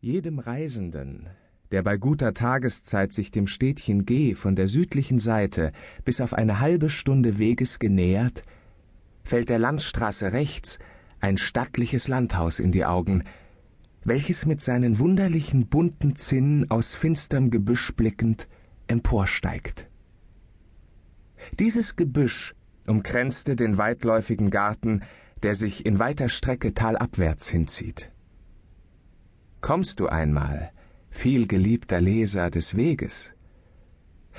Jedem Reisenden, der bei guter Tageszeit sich dem Städtchen G von der südlichen Seite bis auf eine halbe Stunde Weges genähert, fällt der Landstraße rechts ein stattliches Landhaus in die Augen, welches mit seinen wunderlichen bunten Zinnen aus finsterm Gebüsch blickend emporsteigt. Dieses Gebüsch umkränzte den weitläufigen Garten, der sich in weiter Strecke talabwärts hinzieht. Kommst du einmal, vielgeliebter Leser des Weges,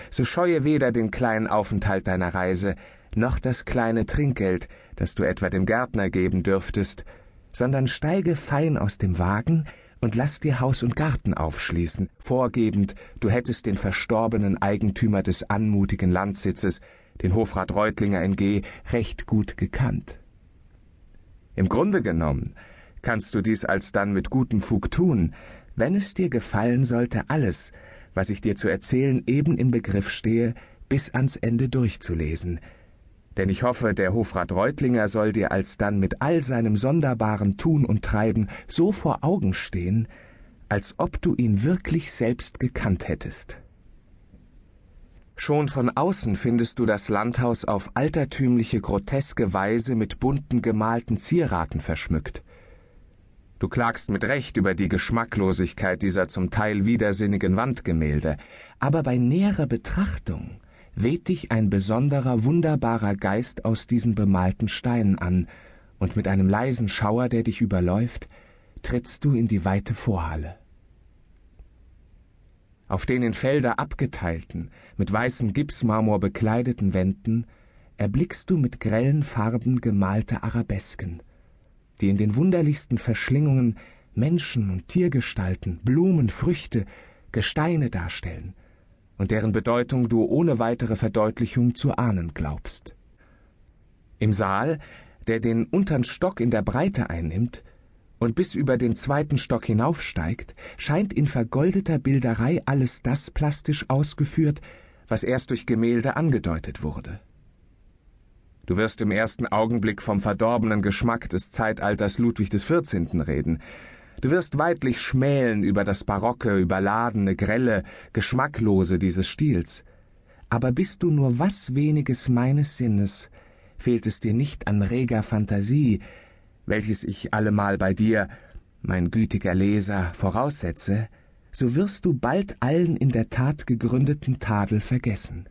so scheue weder den kleinen Aufenthalt deiner Reise, noch das kleine Trinkgeld, das du etwa dem Gärtner geben dürftest, sondern steige fein aus dem Wagen und lass dir Haus und Garten aufschließen, vorgebend, du hättest den verstorbenen Eigentümer des anmutigen Landsitzes, den Hofrat Reutlinger in G, recht gut gekannt. Im Grunde genommen kannst du dies alsdann mit gutem Fug tun, wenn es dir gefallen sollte, alles, was ich dir zu erzählen eben im Begriff stehe, bis ans Ende durchzulesen. Denn ich hoffe, der Hofrat Reutlinger soll dir alsdann mit all seinem sonderbaren Tun und Treiben so vor Augen stehen, als ob du ihn wirklich selbst gekannt hättest. Schon von außen findest du das Landhaus auf altertümliche, groteske Weise mit bunten gemalten Zieraten verschmückt. Du klagst mit Recht über die Geschmacklosigkeit dieser zum Teil widersinnigen Wandgemälde, aber bei näherer Betrachtung weht dich ein besonderer, wunderbarer Geist aus diesen bemalten Steinen an, und mit einem leisen Schauer, der dich überläuft, trittst du in die weite Vorhalle. Auf den in Felder abgeteilten, mit weißem Gipsmarmor bekleideten Wänden erblickst du mit grellen Farben gemalte Arabesken, die in den wunderlichsten Verschlingungen Menschen und Tiergestalten, Blumen, Früchte, Gesteine darstellen und deren Bedeutung du ohne weitere Verdeutlichung zu ahnen glaubst. Im Saal, der den untern Stock in der Breite einnimmt und bis über den zweiten Stock hinaufsteigt, scheint in vergoldeter Bilderei alles das plastisch ausgeführt, was erst durch Gemälde angedeutet wurde. Du wirst im ersten Augenblick vom verdorbenen Geschmack des Zeitalters Ludwig XIV. reden. Du wirst weidlich schmälen über das barocke, überladene, grelle, geschmacklose dieses Stils. Aber bist du nur was weniges meines Sinnes, fehlt es dir nicht an reger Fantasie, welches ich allemal bei dir, mein gütiger Leser, voraussetze, so wirst du bald allen in der Tat gegründeten Tadel vergessen.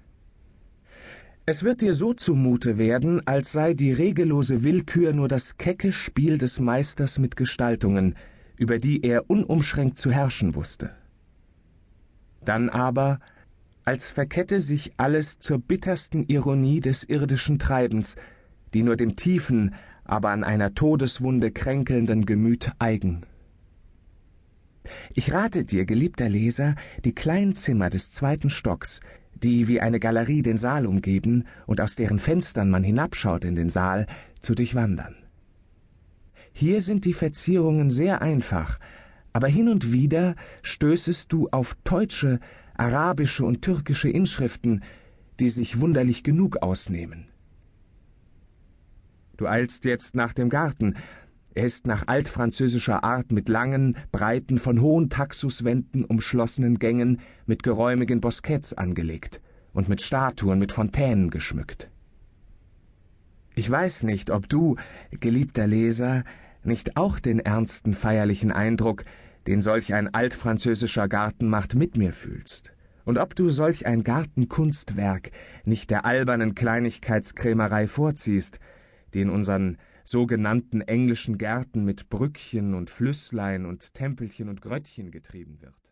Es wird dir so zumute werden, als sei die regellose Willkür nur das kecke Spiel des Meisters mit Gestaltungen, über die er unumschränkt zu herrschen wusste. Dann aber, als verkette sich alles zur bittersten Ironie des irdischen Treibens, die nur dem tiefen, aber an einer Todeswunde kränkelnden Gemüt eigen. Ich rate dir, geliebter Leser, die kleinen Zimmer des zweiten Stocks, die wie eine Galerie den Saal umgeben und aus deren Fenstern man hinabschaut in den Saal, zu durchwandern. Hier sind die Verzierungen sehr einfach, aber hin und wieder stößest du auf deutsche, arabische und türkische Inschriften, die sich wunderlich genug ausnehmen. Du eilst jetzt nach dem Garten, er ist nach altfranzösischer Art mit langen, breiten, von hohen Taxuswänden umschlossenen Gängen mit geräumigen Bosketts angelegt und mit Statuen mit Fontänen geschmückt. Ich weiß nicht, ob du, geliebter Leser, nicht auch den ernsten feierlichen Eindruck, den solch ein altfranzösischer Garten macht, mit mir fühlst, und ob du solch ein Gartenkunstwerk nicht der albernen Kleinigkeitskrämerei vorziehst, die in unseren sogenannten englischen Gärten mit Brückchen und Flüsslein und Tempelchen und Gröttchen getrieben wird.